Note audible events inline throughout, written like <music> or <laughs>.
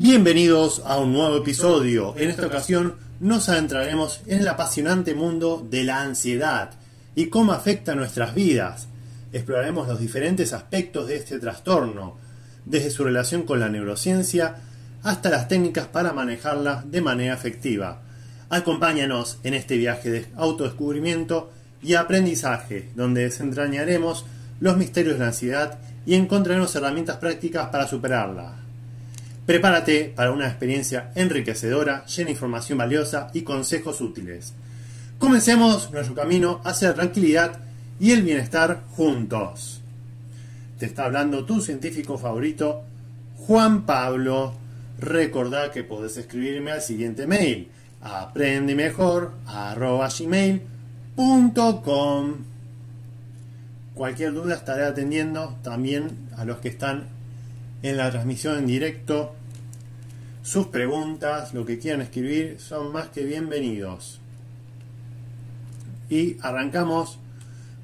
Bienvenidos a un nuevo episodio. En esta ocasión nos adentraremos en el apasionante mundo de la ansiedad y cómo afecta nuestras vidas. Exploraremos los diferentes aspectos de este trastorno, desde su relación con la neurociencia hasta las técnicas para manejarla de manera efectiva. Acompáñanos en este viaje de autodescubrimiento y aprendizaje, donde desentrañaremos los misterios de la ansiedad y encontraremos herramientas prácticas para superarla. Prepárate para una experiencia enriquecedora, llena de información valiosa y consejos útiles. Comencemos nuestro camino hacia la tranquilidad y el bienestar juntos. Te está hablando tu científico favorito, Juan Pablo. Recordá que podés escribirme al siguiente mail, aprendemejor.gmail.com Cualquier duda estaré atendiendo también a los que están en la transmisión en directo sus preguntas, lo que quieran escribir, son más que bienvenidos. Y arrancamos,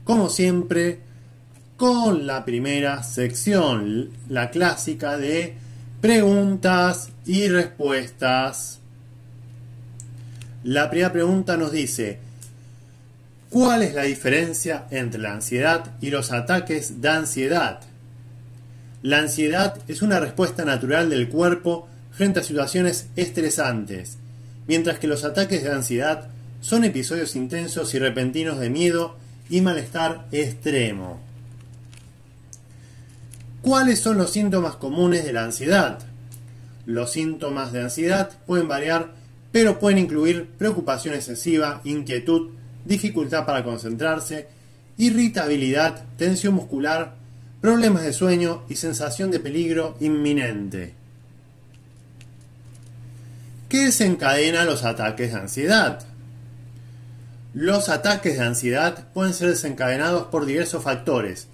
como siempre, con la primera sección, la clásica de preguntas y respuestas. La primera pregunta nos dice, ¿cuál es la diferencia entre la ansiedad y los ataques de ansiedad? La ansiedad es una respuesta natural del cuerpo frente a situaciones estresantes, mientras que los ataques de ansiedad son episodios intensos y repentinos de miedo y malestar extremo. ¿Cuáles son los síntomas comunes de la ansiedad? Los síntomas de ansiedad pueden variar, pero pueden incluir preocupación excesiva, inquietud, dificultad para concentrarse, irritabilidad, tensión muscular, problemas de sueño y sensación de peligro inminente. ¿Qué desencadena los ataques de ansiedad? Los ataques de ansiedad pueden ser desencadenados por diversos factores,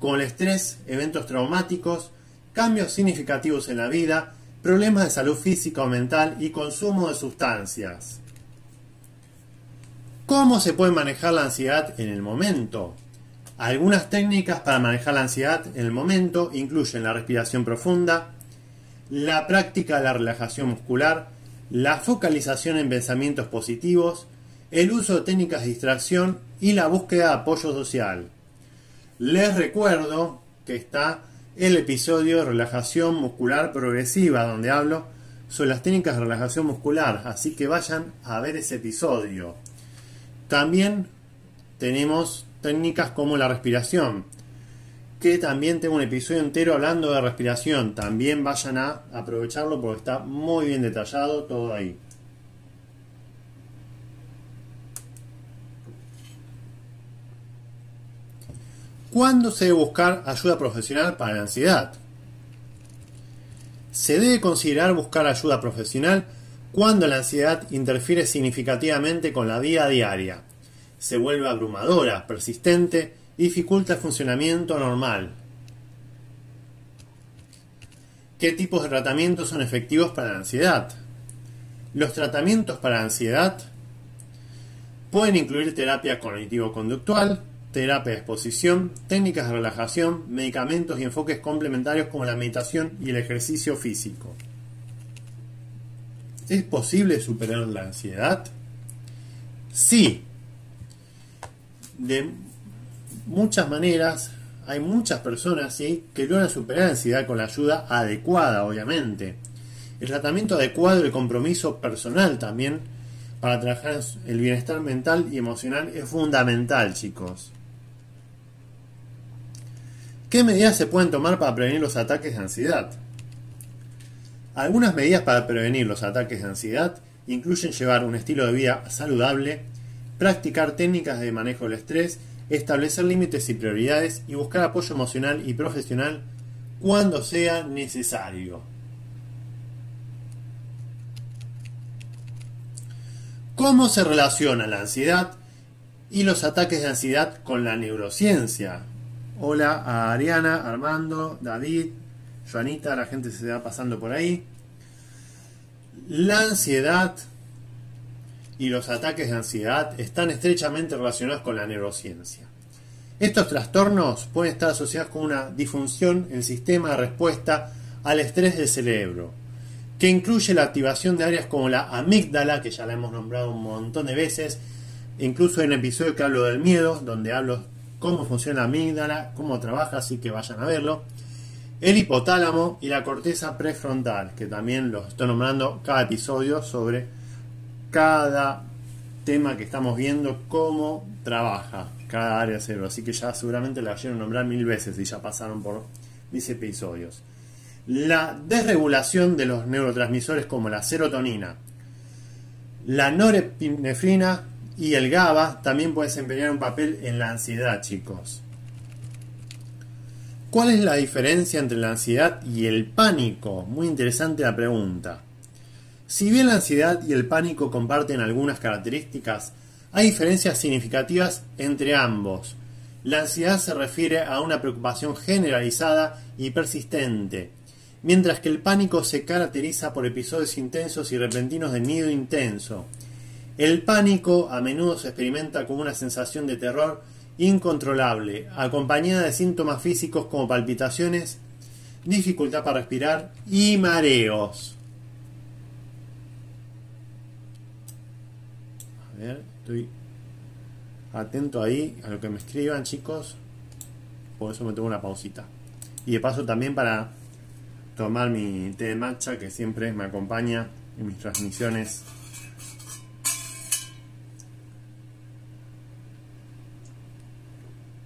como el estrés, eventos traumáticos, cambios significativos en la vida, problemas de salud física o mental y consumo de sustancias. ¿Cómo se puede manejar la ansiedad en el momento? Algunas técnicas para manejar la ansiedad en el momento incluyen la respiración profunda, la práctica de la relajación muscular, la focalización en pensamientos positivos, el uso de técnicas de distracción y la búsqueda de apoyo social. Les recuerdo que está el episodio de relajación muscular progresiva donde hablo sobre las técnicas de relajación muscular, así que vayan a ver ese episodio. También tenemos técnicas como la respiración, que también tengo un episodio entero hablando de respiración. También vayan a aprovecharlo porque está muy bien detallado todo ahí. ¿Cuándo se debe buscar ayuda profesional para la ansiedad? Se debe considerar buscar ayuda profesional cuando la ansiedad interfiere significativamente con la vida diaria, se vuelve abrumadora, persistente dificulta el funcionamiento normal. ¿Qué tipos de tratamientos son efectivos para la ansiedad? Los tratamientos para la ansiedad pueden incluir terapia cognitivo-conductual, terapia de exposición, técnicas de relajación, medicamentos y enfoques complementarios como la meditación y el ejercicio físico. ¿Es posible superar la ansiedad? Sí. De muchas maneras, hay muchas personas que logran superar la ansiedad con la ayuda adecuada, obviamente. El tratamiento adecuado y el compromiso personal también para trabajar el bienestar mental y emocional es fundamental, chicos. ¿Qué medidas se pueden tomar para prevenir los ataques de ansiedad? Algunas medidas para prevenir los ataques de ansiedad incluyen llevar un estilo de vida saludable, practicar técnicas de manejo del estrés establecer límites y prioridades y buscar apoyo emocional y profesional cuando sea necesario. ¿Cómo se relaciona la ansiedad y los ataques de ansiedad con la neurociencia? Hola a Ariana, Armando, David, Joanita, la gente se va pasando por ahí. La ansiedad y los ataques de ansiedad están estrechamente relacionados con la neurociencia. Estos trastornos pueden estar asociados con una disfunción en el sistema de respuesta al estrés del cerebro, que incluye la activación de áreas como la amígdala, que ya la hemos nombrado un montón de veces, incluso en el episodio que hablo del miedo, donde hablo cómo funciona la amígdala, cómo trabaja, así que vayan a verlo. El hipotálamo y la corteza prefrontal, que también los estoy nombrando cada episodio sobre cada tema que estamos viendo, cómo trabaja cada área cerebro. Así que ya seguramente la oyeron nombrar mil veces y ya pasaron por mis episodios. La desregulación de los neurotransmisores como la serotonina, la norepinefrina y el GABA también pueden desempeñar un papel en la ansiedad, chicos. ¿Cuál es la diferencia entre la ansiedad y el pánico? Muy interesante la pregunta. Si bien la ansiedad y el pánico comparten algunas características, hay diferencias significativas entre ambos. La ansiedad se refiere a una preocupación generalizada y persistente, mientras que el pánico se caracteriza por episodios intensos y repentinos de miedo intenso. El pánico a menudo se experimenta como una sensación de terror incontrolable, acompañada de síntomas físicos como palpitaciones, dificultad para respirar y mareos. Estoy atento ahí a lo que me escriban, chicos. Por eso me tengo una pausita. Y de paso también para tomar mi té de matcha que siempre me acompaña en mis transmisiones.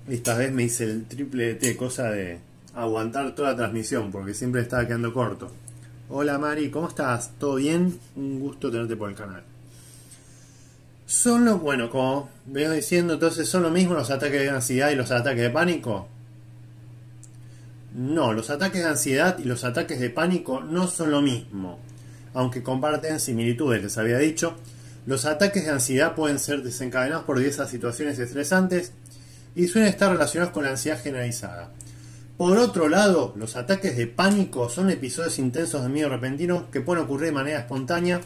Esta vez me hice el triple té, cosa de aguantar toda la transmisión, porque siempre estaba quedando corto. Hola Mari, ¿cómo estás? ¿Todo bien? Un gusto tenerte por el canal. Son bueno, como vengo diciendo, entonces son lo mismo los ataques de ansiedad y los ataques de pánico. No, los ataques de ansiedad y los ataques de pánico no son lo mismo, aunque comparten similitudes, les había dicho. Los ataques de ansiedad pueden ser desencadenados por diversas situaciones estresantes y suelen estar relacionados con la ansiedad generalizada. Por otro lado, los ataques de pánico son episodios intensos de miedo repentino que pueden ocurrir de manera espontánea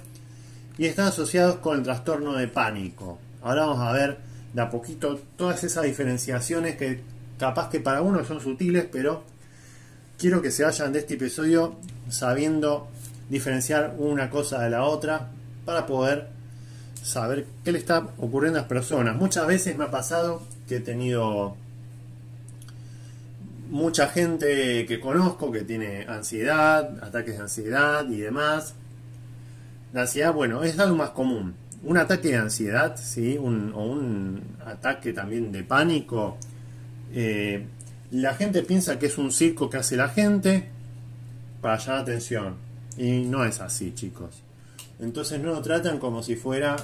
y están asociados con el trastorno de pánico. Ahora vamos a ver de a poquito todas esas diferenciaciones que capaz que para uno son sutiles, pero quiero que se vayan de este episodio sabiendo diferenciar una cosa de la otra para poder saber qué le está ocurriendo a las personas. Muchas veces me ha pasado que he tenido mucha gente que conozco que tiene ansiedad, ataques de ansiedad y demás, la ansiedad, bueno, es algo más común. Un ataque de ansiedad, ¿sí? Un, o un ataque también de pánico. Eh, la gente piensa que es un circo que hace la gente para llamar atención. Y no es así, chicos. Entonces no lo tratan como si fuera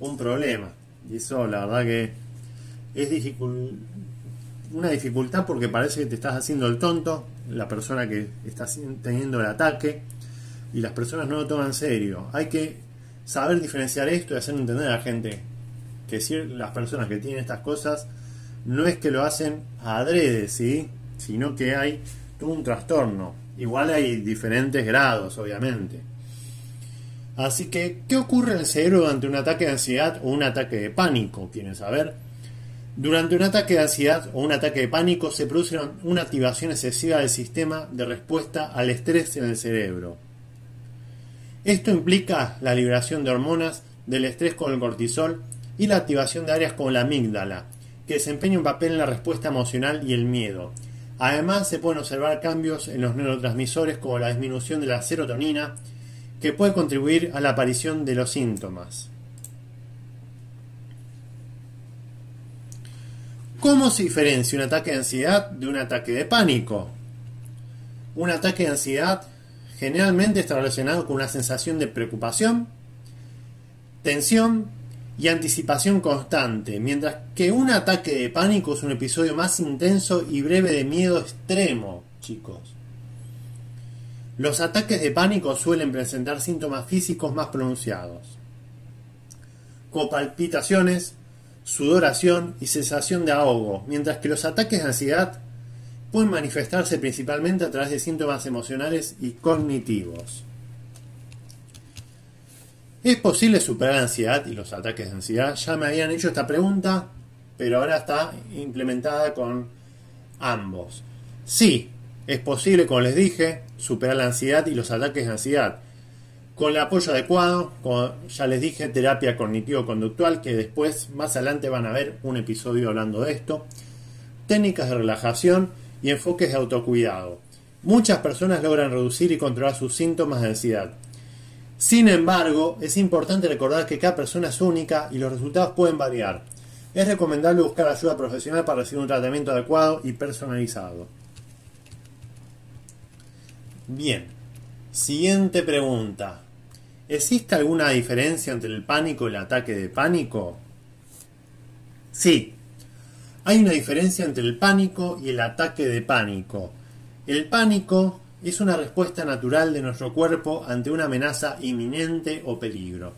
un problema. Y eso, la verdad que es una dificultad porque parece que te estás haciendo el tonto, la persona que está teniendo el ataque y las personas no lo toman serio. Hay que saber diferenciar esto y hacer entender a la gente que si las personas que tienen estas cosas no es que lo hacen adrede, ¿sí? sino que hay todo un trastorno. Igual hay diferentes grados, obviamente. Así que, ¿qué ocurre en el cerebro durante un ataque de ansiedad o un ataque de pánico? ¿Quieren saber? Durante un ataque de ansiedad o un ataque de pánico se produce una activación excesiva del sistema de respuesta al estrés en el cerebro. Esto implica la liberación de hormonas del estrés con el cortisol y la activación de áreas como la amígdala, que desempeña un papel en la respuesta emocional y el miedo. Además, se pueden observar cambios en los neurotransmisores como la disminución de la serotonina, que puede contribuir a la aparición de los síntomas. ¿Cómo se diferencia un ataque de ansiedad de un ataque de pánico? Un ataque de ansiedad generalmente está relacionado con una sensación de preocupación, tensión y anticipación constante, mientras que un ataque de pánico es un episodio más intenso y breve de miedo extremo, chicos. Los ataques de pánico suelen presentar síntomas físicos más pronunciados. copalpitaciones, sudoración y sensación de ahogo, mientras que los ataques de ansiedad pueden manifestarse principalmente a través de síntomas emocionales y cognitivos. ¿Es posible superar la ansiedad y los ataques de ansiedad? Ya me habían hecho esta pregunta, pero ahora está implementada con ambos. Sí, es posible, como les dije, superar la ansiedad y los ataques de ansiedad. Con el apoyo adecuado, ya les dije, terapia cognitivo-conductual, que después, más adelante, van a ver un episodio hablando de esto. Técnicas de relajación y enfoques de autocuidado. Muchas personas logran reducir y controlar sus síntomas de ansiedad. Sin embargo, es importante recordar que cada persona es única y los resultados pueden variar. Es recomendable buscar ayuda profesional para recibir un tratamiento adecuado y personalizado. Bien, siguiente pregunta. ¿Existe alguna diferencia entre el pánico y el ataque de pánico? Sí, hay una diferencia entre el pánico y el ataque de pánico. El pánico es una respuesta natural de nuestro cuerpo ante una amenaza inminente o peligro,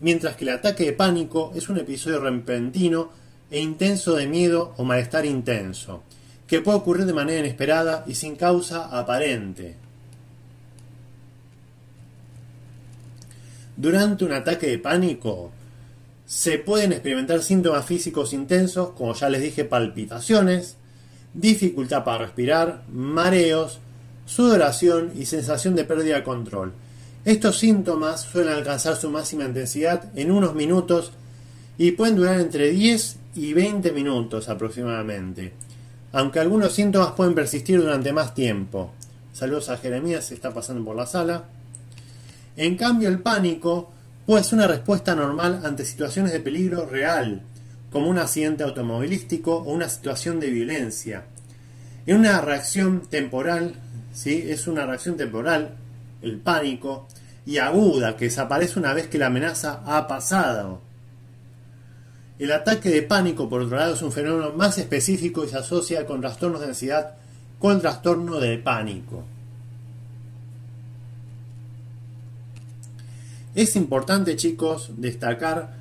mientras que el ataque de pánico es un episodio repentino e intenso de miedo o malestar intenso, que puede ocurrir de manera inesperada y sin causa aparente. Durante un ataque de pánico, se pueden experimentar síntomas físicos intensos, como ya les dije, palpitaciones, dificultad para respirar, mareos, sudoración y sensación de pérdida de control. Estos síntomas suelen alcanzar su máxima intensidad en unos minutos y pueden durar entre 10 y 20 minutos aproximadamente, aunque algunos síntomas pueden persistir durante más tiempo. Saludos a Jeremías, se está pasando por la sala. En cambio, el pánico puede ser una respuesta normal ante situaciones de peligro real, como un accidente automovilístico o una situación de violencia. En una reacción temporal, ¿sí? es una reacción temporal, el pánico, y aguda, que desaparece una vez que la amenaza ha pasado. El ataque de pánico, por otro lado, es un fenómeno más específico y se asocia con trastornos de ansiedad con trastorno de pánico. Es importante, chicos, destacar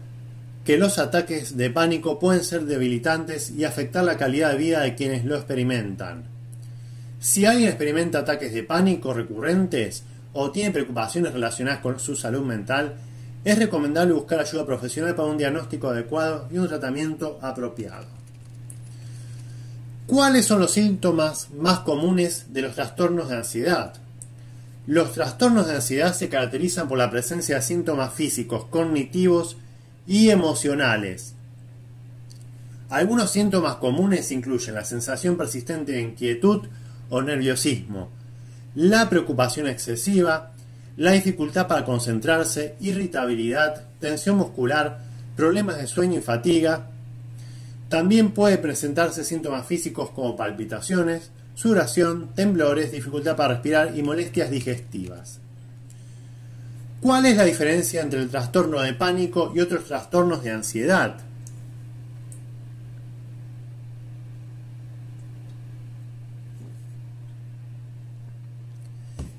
que los ataques de pánico pueden ser debilitantes y afectar la calidad de vida de quienes lo experimentan. Si alguien experimenta ataques de pánico recurrentes o tiene preocupaciones relacionadas con su salud mental, es recomendable buscar ayuda profesional para un diagnóstico adecuado y un tratamiento apropiado. ¿Cuáles son los síntomas más comunes de los trastornos de ansiedad? Los trastornos de ansiedad se caracterizan por la presencia de síntomas físicos, cognitivos y emocionales. Algunos síntomas comunes incluyen la sensación persistente de inquietud o nerviosismo, la preocupación excesiva, la dificultad para concentrarse, irritabilidad, tensión muscular, problemas de sueño y fatiga. También puede presentarse síntomas físicos como palpitaciones, sudoración, temblores, dificultad para respirar y molestias digestivas. ¿Cuál es la diferencia entre el trastorno de pánico y otros trastornos de ansiedad?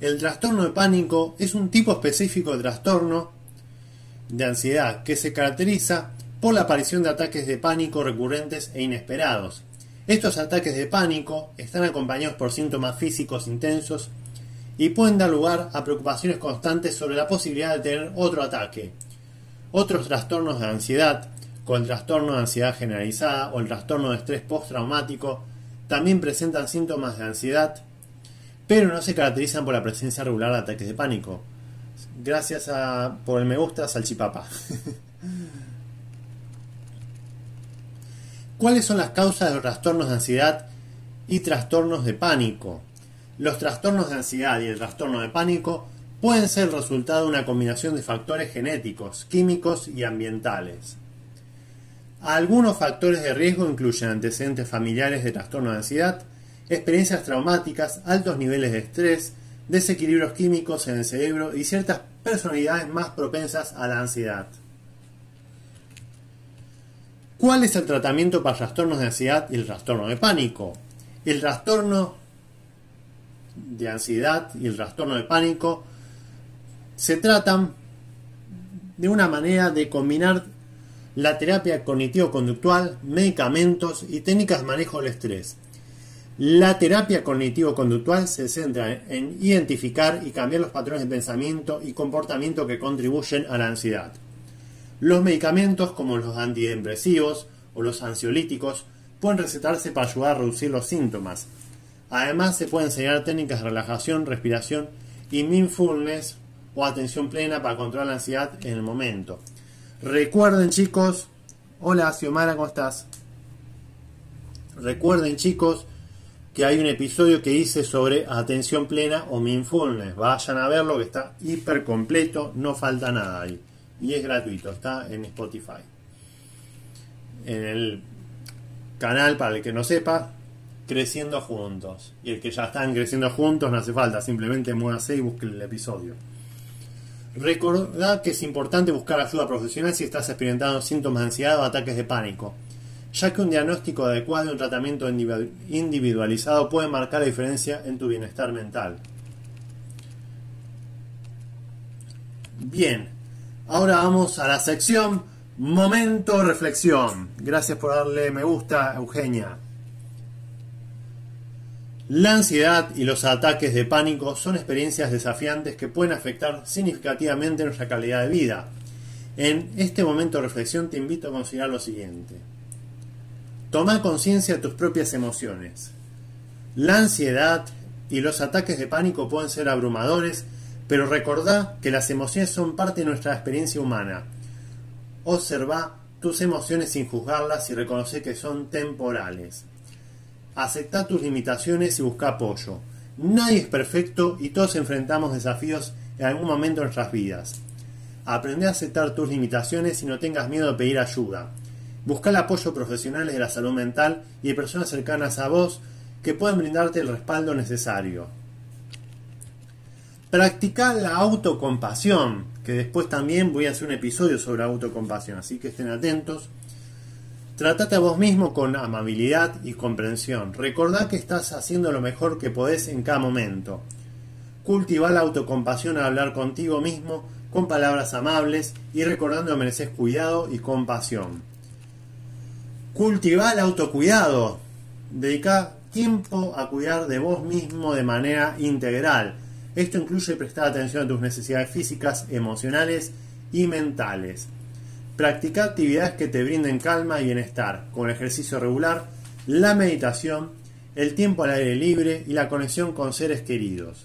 El trastorno de pánico es un tipo específico de trastorno de ansiedad que se caracteriza por la aparición de ataques de pánico recurrentes e inesperados, estos ataques de pánico están acompañados por síntomas físicos intensos y pueden dar lugar a preocupaciones constantes sobre la posibilidad de tener otro ataque. Otros trastornos de ansiedad, como el trastorno de ansiedad generalizada o el trastorno de estrés postraumático, también presentan síntomas de ansiedad, pero no se caracterizan por la presencia regular de ataques de pánico. Gracias por el me gusta, salchipapa. <laughs> ¿Cuáles son las causas de los trastornos de ansiedad y trastornos de pánico? Los trastornos de ansiedad y el trastorno de pánico pueden ser el resultado de una combinación de factores genéticos, químicos y ambientales. Algunos factores de riesgo incluyen antecedentes familiares de trastorno de ansiedad, experiencias traumáticas, altos niveles de estrés, desequilibrios químicos en el cerebro y ciertas personalidades más propensas a la ansiedad. ¿Cuál es el tratamiento para trastornos de ansiedad y el trastorno de pánico? El trastorno de ansiedad y el trastorno de pánico se tratan de una manera de combinar la terapia cognitivo-conductual, medicamentos y técnicas de manejo del estrés. La terapia cognitivo-conductual se centra en identificar y cambiar los patrones de pensamiento y comportamiento que contribuyen a la ansiedad. Los medicamentos como los antidepresivos o los ansiolíticos pueden recetarse para ayudar a reducir los síntomas. Además se pueden enseñar técnicas de relajación, respiración y mindfulness o atención plena para controlar la ansiedad en el momento. Recuerden chicos, hola Xiomara, ¿cómo estás? Recuerden chicos que hay un episodio que hice sobre atención plena o mindfulness. Vayan a verlo que está hiper completo, no falta nada ahí. Y es gratuito, está en Spotify. En el canal, para el que no sepa, Creciendo Juntos. Y el que ya están creciendo juntos no hace falta, simplemente muévase y busquen el episodio. Recordad que es importante buscar ayuda profesional si estás experimentando síntomas de ansiedad o ataques de pánico, ya que un diagnóstico adecuado y un tratamiento individualizado puede marcar la diferencia en tu bienestar mental. Bien, ahora vamos a la sección Momento Reflexión. Gracias por darle me gusta, Eugenia. La ansiedad y los ataques de pánico son experiencias desafiantes que pueden afectar significativamente nuestra calidad de vida. En este momento de reflexión te invito a considerar lo siguiente. Toma conciencia de tus propias emociones. La ansiedad y los ataques de pánico pueden ser abrumadores, pero recordá que las emociones son parte de nuestra experiencia humana. Observa tus emociones sin juzgarlas y reconoce que son temporales. Acepta tus limitaciones y busca apoyo. Nadie es perfecto y todos enfrentamos desafíos en algún momento de nuestras vidas. Aprende a aceptar tus limitaciones y no tengas miedo de pedir ayuda. Busca el apoyo profesionales de la salud mental y de personas cercanas a vos que pueden brindarte el respaldo necesario. Practica la autocompasión, que después también voy a hacer un episodio sobre autocompasión, así que estén atentos. Trátate a vos mismo con amabilidad y comprensión. Recordá que estás haciendo lo mejor que podés en cada momento. Cultiva la autocompasión al hablar contigo mismo con palabras amables y recordando que mereces cuidado y compasión. Cultiva el autocuidado. Dedica tiempo a cuidar de vos mismo de manera integral. Esto incluye prestar atención a tus necesidades físicas, emocionales y mentales. Practica actividades que te brinden calma y bienestar, como el ejercicio regular, la meditación, el tiempo al aire libre y la conexión con seres queridos.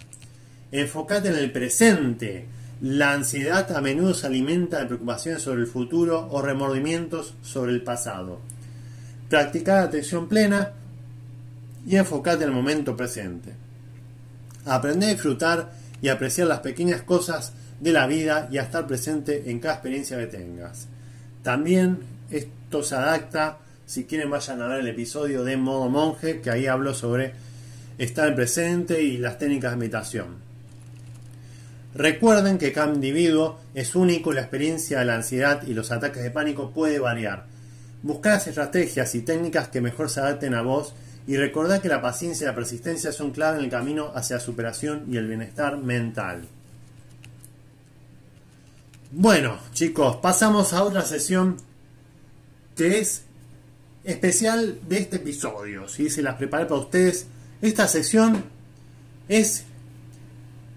Enfócate en el presente. La ansiedad a menudo se alimenta de preocupaciones sobre el futuro o remordimientos sobre el pasado. Practica atención plena y enfócate en el momento presente. Aprende a disfrutar y apreciar las pequeñas cosas de la vida y a estar presente en cada experiencia que tengas. También esto se adapta, si quieren vayan a ver el episodio de modo monje, que ahí hablo sobre estar en presente y las técnicas de meditación. Recuerden que cada individuo es único y la experiencia de la ansiedad y los ataques de pánico puede variar. Buscar las estrategias y técnicas que mejor se adapten a vos y recordad que la paciencia y la persistencia son clave en el camino hacia la superación y el bienestar mental. Bueno, chicos, pasamos a otra sesión que es especial de este episodio. Si Se las preparé para ustedes. Esta sesión es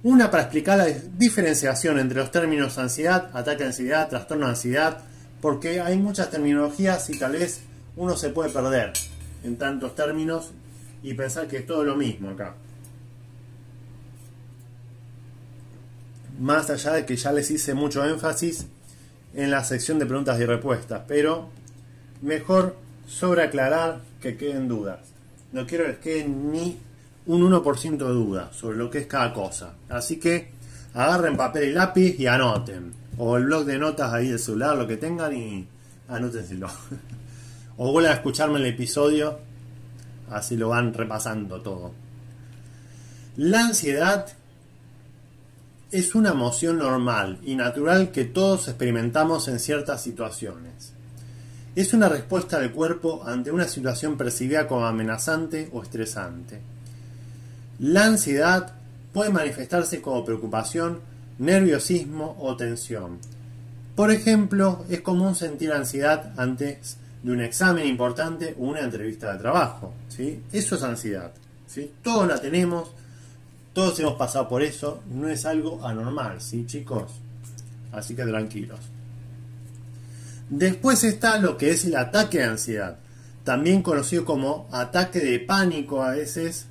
una para explicar la diferenciación entre los términos ansiedad, ataque de ansiedad, trastorno de ansiedad, porque hay muchas terminologías y tal vez uno se puede perder en tantos términos y pensar que es todo lo mismo acá. más allá de que ya les hice mucho énfasis en la sección de preguntas y respuestas, pero mejor sobre aclarar que queden dudas. No quiero que les quede ni un 1% de duda sobre lo que es cada cosa. Así que agarren papel y lápiz y anoten. O el blog de notas ahí del celular, lo que tengan y anótenselo. <laughs> o vuelvan a escucharme el episodio, así lo van repasando todo. La ansiedad es una emoción normal y natural que todos experimentamos en ciertas situaciones. Es una respuesta del cuerpo ante una situación percibida como amenazante o estresante. La ansiedad puede manifestarse como preocupación, nerviosismo o tensión. Por ejemplo, es común sentir ansiedad antes de un examen importante una entrevista de trabajo. ¿sí? Eso es ansiedad. ¿sí? Todos la tenemos, todos hemos pasado por eso, no es algo anormal, ¿sí, chicos? Así que tranquilos. Después está lo que es el ataque de ansiedad, también conocido como ataque de pánico a veces,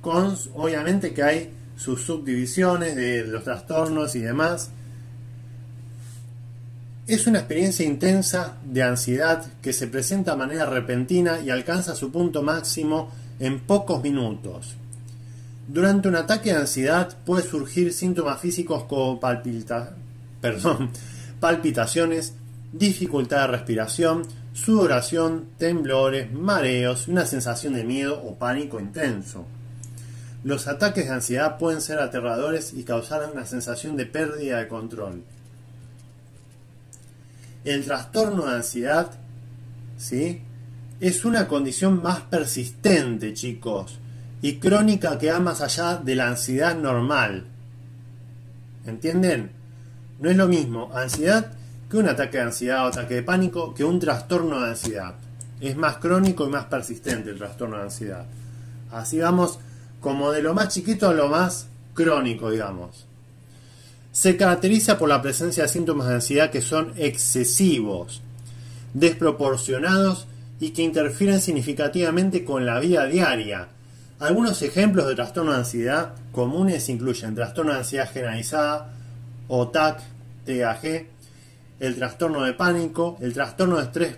con obviamente que hay sus subdivisiones de los trastornos y demás. Es una experiencia intensa de ansiedad que se presenta de manera repentina y alcanza su punto máximo en pocos minutos. Durante un ataque de ansiedad puede surgir síntomas físicos como <laughs> palpitaciones, dificultad de respiración, sudoración, temblores, mareos y una sensación de miedo o pánico intenso. Los ataques de ansiedad pueden ser aterradores y causar una sensación de pérdida de control. El trastorno de ansiedad, ¿sí? Es una condición más persistente, chicos, y crónica que va más allá de la ansiedad normal. ¿Entienden? No es lo mismo ansiedad que un ataque de ansiedad o ataque de pánico que un trastorno de ansiedad. Es más crónico y más persistente el trastorno de ansiedad. Así vamos como de lo más chiquito a lo más crónico, digamos se caracteriza por la presencia de síntomas de ansiedad que son excesivos, desproporcionados y que interfieren significativamente con la vida diaria. Algunos ejemplos de trastorno de ansiedad comunes incluyen trastorno de ansiedad generalizada o TAC, TAG, el trastorno de pánico, el trastorno de estrés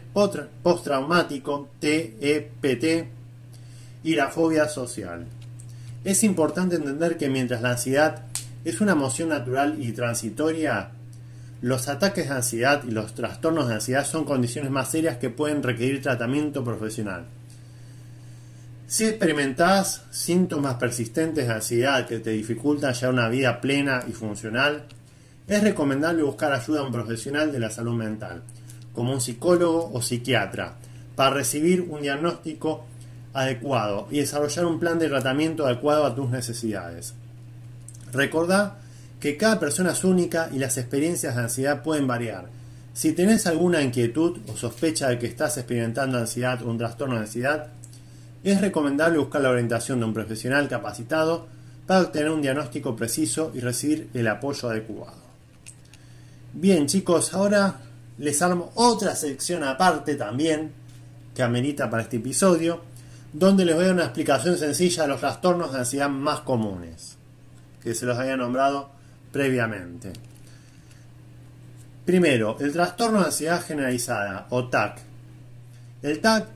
postraumático, TEPT, y la fobia social. Es importante entender que mientras la ansiedad es una emoción natural y transitoria. Los ataques de ansiedad y los trastornos de ansiedad son condiciones más serias que pueden requerir tratamiento profesional. Si experimentas síntomas persistentes de ansiedad que te dificultan llevar una vida plena y funcional, es recomendable buscar ayuda a un profesional de la salud mental, como un psicólogo o psiquiatra, para recibir un diagnóstico adecuado y desarrollar un plan de tratamiento adecuado a tus necesidades. Recordá que cada persona es única y las experiencias de ansiedad pueden variar. Si tenés alguna inquietud o sospecha de que estás experimentando ansiedad o un trastorno de ansiedad, es recomendable buscar la orientación de un profesional capacitado para obtener un diagnóstico preciso y recibir el apoyo adecuado. Bien chicos, ahora les armo otra sección aparte también que amerita para este episodio, donde les voy a dar una explicación sencilla de los trastornos de ansiedad más comunes que se los había nombrado previamente. Primero, el trastorno de ansiedad generalizada o TAC. El TAC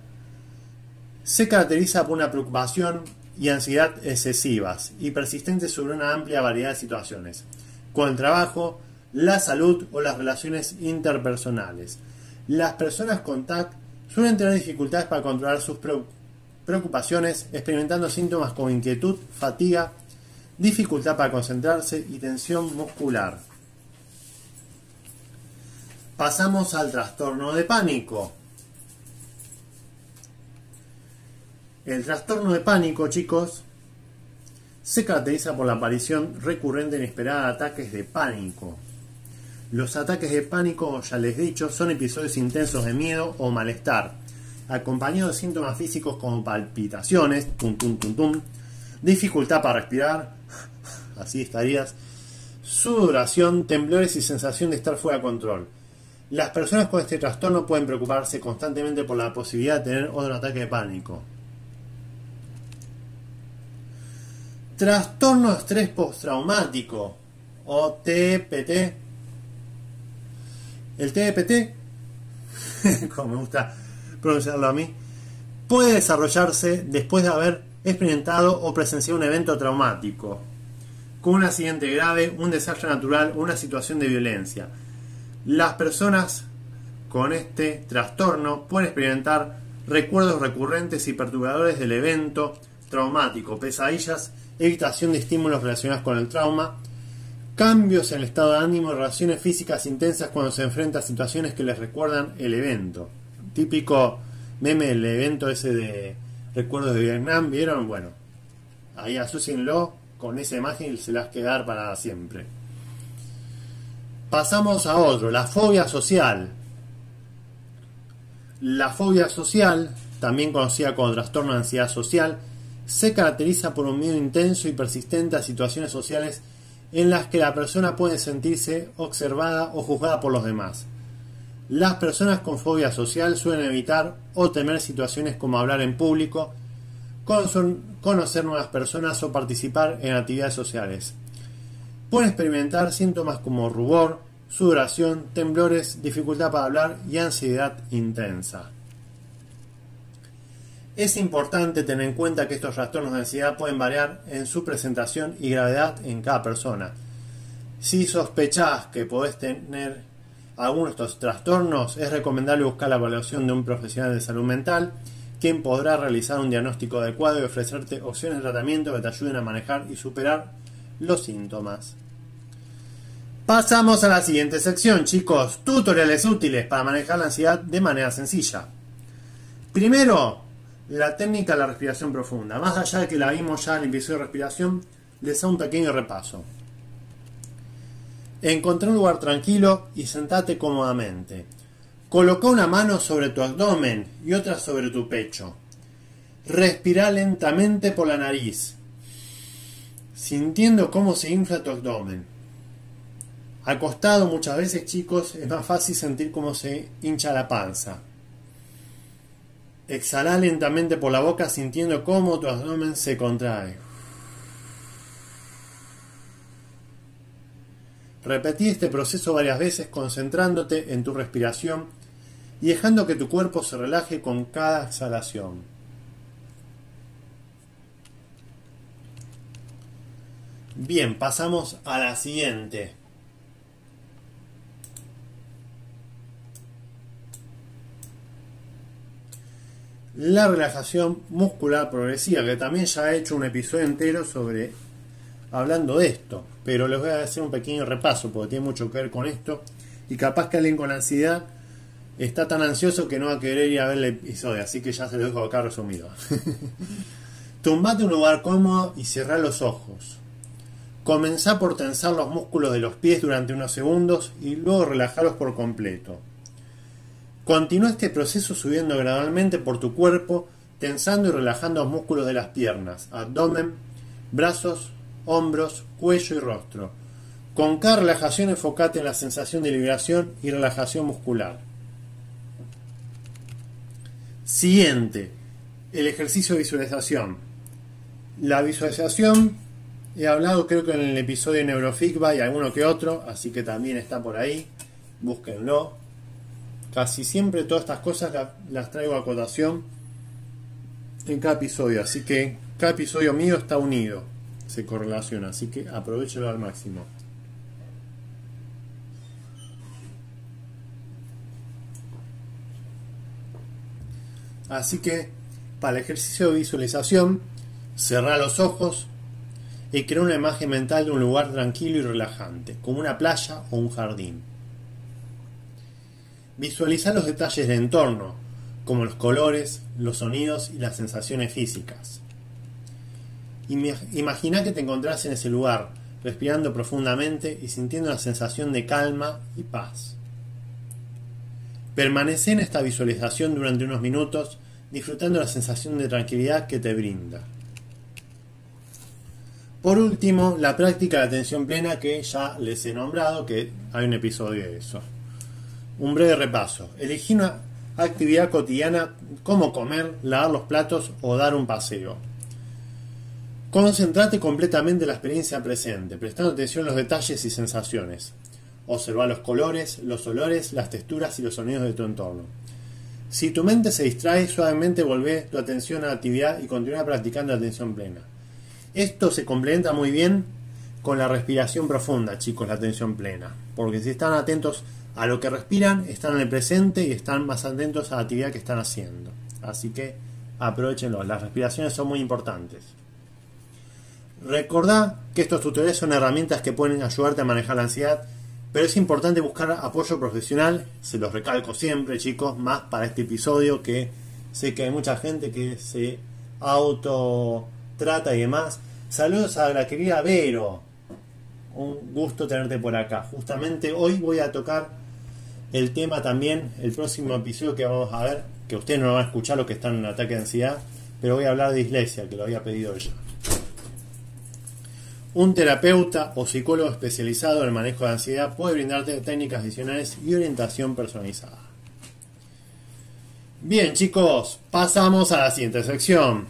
se caracteriza por una preocupación y ansiedad excesivas y persistentes sobre una amplia variedad de situaciones, con el trabajo, la salud o las relaciones interpersonales. Las personas con TAC suelen tener dificultades para controlar sus preocupaciones, experimentando síntomas como inquietud, fatiga, dificultad para concentrarse y tensión muscular. Pasamos al trastorno de pánico. El trastorno de pánico, chicos, se caracteriza por la aparición recurrente e inesperada de ataques de pánico. Los ataques de pánico, ya les he dicho, son episodios intensos de miedo o malestar, acompañados de síntomas físicos como palpitaciones, dificultad para respirar, así estarías, sudoración, temblores y sensación de estar fuera de control. Las personas con este trastorno pueden preocuparse constantemente por la posibilidad de tener otro ataque de pánico. Trastorno estrés postraumático o TPT. El TPT, <laughs> como me gusta pronunciarlo a mí, puede desarrollarse después de haber experimentado o presenciado un evento traumático, con un accidente grave, un desastre natural una situación de violencia. Las personas con este trastorno pueden experimentar recuerdos recurrentes y perturbadores del evento traumático, pesadillas, evitación de estímulos relacionados con el trauma, cambios en el estado de ánimo relaciones físicas intensas cuando se enfrenta a situaciones que les recuerdan el evento. Típico meme el evento ese de recuerdos de Vietnam, ¿vieron? Bueno, ahí asocienlo con esa imagen se las quedar para siempre. Pasamos a otro, la fobia social. La fobia social, también conocida como trastorno de ansiedad social, se caracteriza por un miedo intenso y persistente a situaciones sociales en las que la persona puede sentirse observada o juzgada por los demás. Las personas con fobia social suelen evitar o temer situaciones como hablar en público, conocer nuevas personas o participar en actividades sociales. Pueden experimentar síntomas como rubor, sudoración, temblores, dificultad para hablar y ansiedad intensa. Es importante tener en cuenta que estos trastornos de ansiedad pueden variar en su presentación y gravedad en cada persona. Si sospechás que podés tener alguno de estos trastornos, es recomendable buscar la evaluación de un profesional de salud mental, quien podrá realizar un diagnóstico adecuado y ofrecerte opciones de tratamiento que te ayuden a manejar y superar los síntomas. Pasamos a la siguiente sección, chicos. Tutoriales útiles para manejar la ansiedad de manera sencilla. Primero, la técnica de la respiración profunda. Más allá de que la vimos ya en el episodio de respiración, les hago un pequeño repaso. Encontrá un lugar tranquilo y sentate cómodamente. Coloca una mano sobre tu abdomen y otra sobre tu pecho. Respira lentamente por la nariz, sintiendo cómo se infla tu abdomen. Acostado muchas veces, chicos, es más fácil sentir cómo se hincha la panza. Exhala lentamente por la boca sintiendo cómo tu abdomen se contrae. Repetí este proceso varias veces concentrándote en tu respiración y dejando que tu cuerpo se relaje con cada exhalación. Bien, pasamos a la siguiente. La relajación muscular progresiva, que también ya he hecho un episodio entero sobre hablando de esto, pero les voy a hacer un pequeño repaso porque tiene mucho que ver con esto y capaz que alguien con ansiedad está tan ansioso que no va a querer ir a ver el episodio, así que ya se lo dejo acá resumido. <laughs> Tumbate un lugar cómodo y cerrá los ojos. Comenzá por tensar los músculos de los pies durante unos segundos y luego relajarlos por completo. Continúa este proceso subiendo gradualmente por tu cuerpo, tensando y relajando los músculos de las piernas, abdomen, brazos, hombros, cuello y rostro. Con cada relajación enfocate en la sensación de liberación y relajación muscular. Siguiente, el ejercicio de visualización. La visualización, he hablado creo que en el episodio de Neurofigba y alguno que otro, así que también está por ahí, búsquenlo. Casi siempre todas estas cosas las traigo a cotación en cada episodio, así que cada episodio mío está unido se correlaciona, así que aprovechelo al máximo. Así que para el ejercicio de visualización, cerrar los ojos y crear una imagen mental de un lugar tranquilo y relajante, como una playa o un jardín. Visualizar los detalles del entorno, como los colores, los sonidos y las sensaciones físicas. Imagina que te encontrás en ese lugar, respirando profundamente y sintiendo una sensación de calma y paz. Permanece en esta visualización durante unos minutos, disfrutando la sensación de tranquilidad que te brinda. Por último, la práctica de atención plena que ya les he nombrado, que hay un episodio de eso. Un breve repaso. Elegí una actividad cotidiana como comer, lavar los platos o dar un paseo. Concentrate completamente en la experiencia presente, prestando atención a los detalles y sensaciones. Observa los colores, los olores, las texturas y los sonidos de tu entorno. Si tu mente se distrae, suavemente volvé tu atención a la actividad y continúa practicando atención plena. Esto se complementa muy bien con la respiración profunda, chicos, la atención plena. Porque si están atentos a lo que respiran, están en el presente y están más atentos a la actividad que están haciendo. Así que aprovechenlo, las respiraciones son muy importantes. Recordá que estos tutoriales son herramientas que pueden ayudarte a manejar la ansiedad, pero es importante buscar apoyo profesional, se los recalco siempre chicos, más para este episodio que sé que hay mucha gente que se auto trata y demás. Saludos a la querida Vero. un gusto tenerte por acá. Justamente hoy voy a tocar el tema también, el próximo episodio que vamos a ver, que ustedes no van a escuchar los que están en ataque de ansiedad, pero voy a hablar de dislexia, que lo había pedido ella. Un terapeuta o psicólogo especializado en el manejo de ansiedad puede brindarte técnicas adicionales y orientación personalizada. Bien chicos, pasamos a la siguiente sección.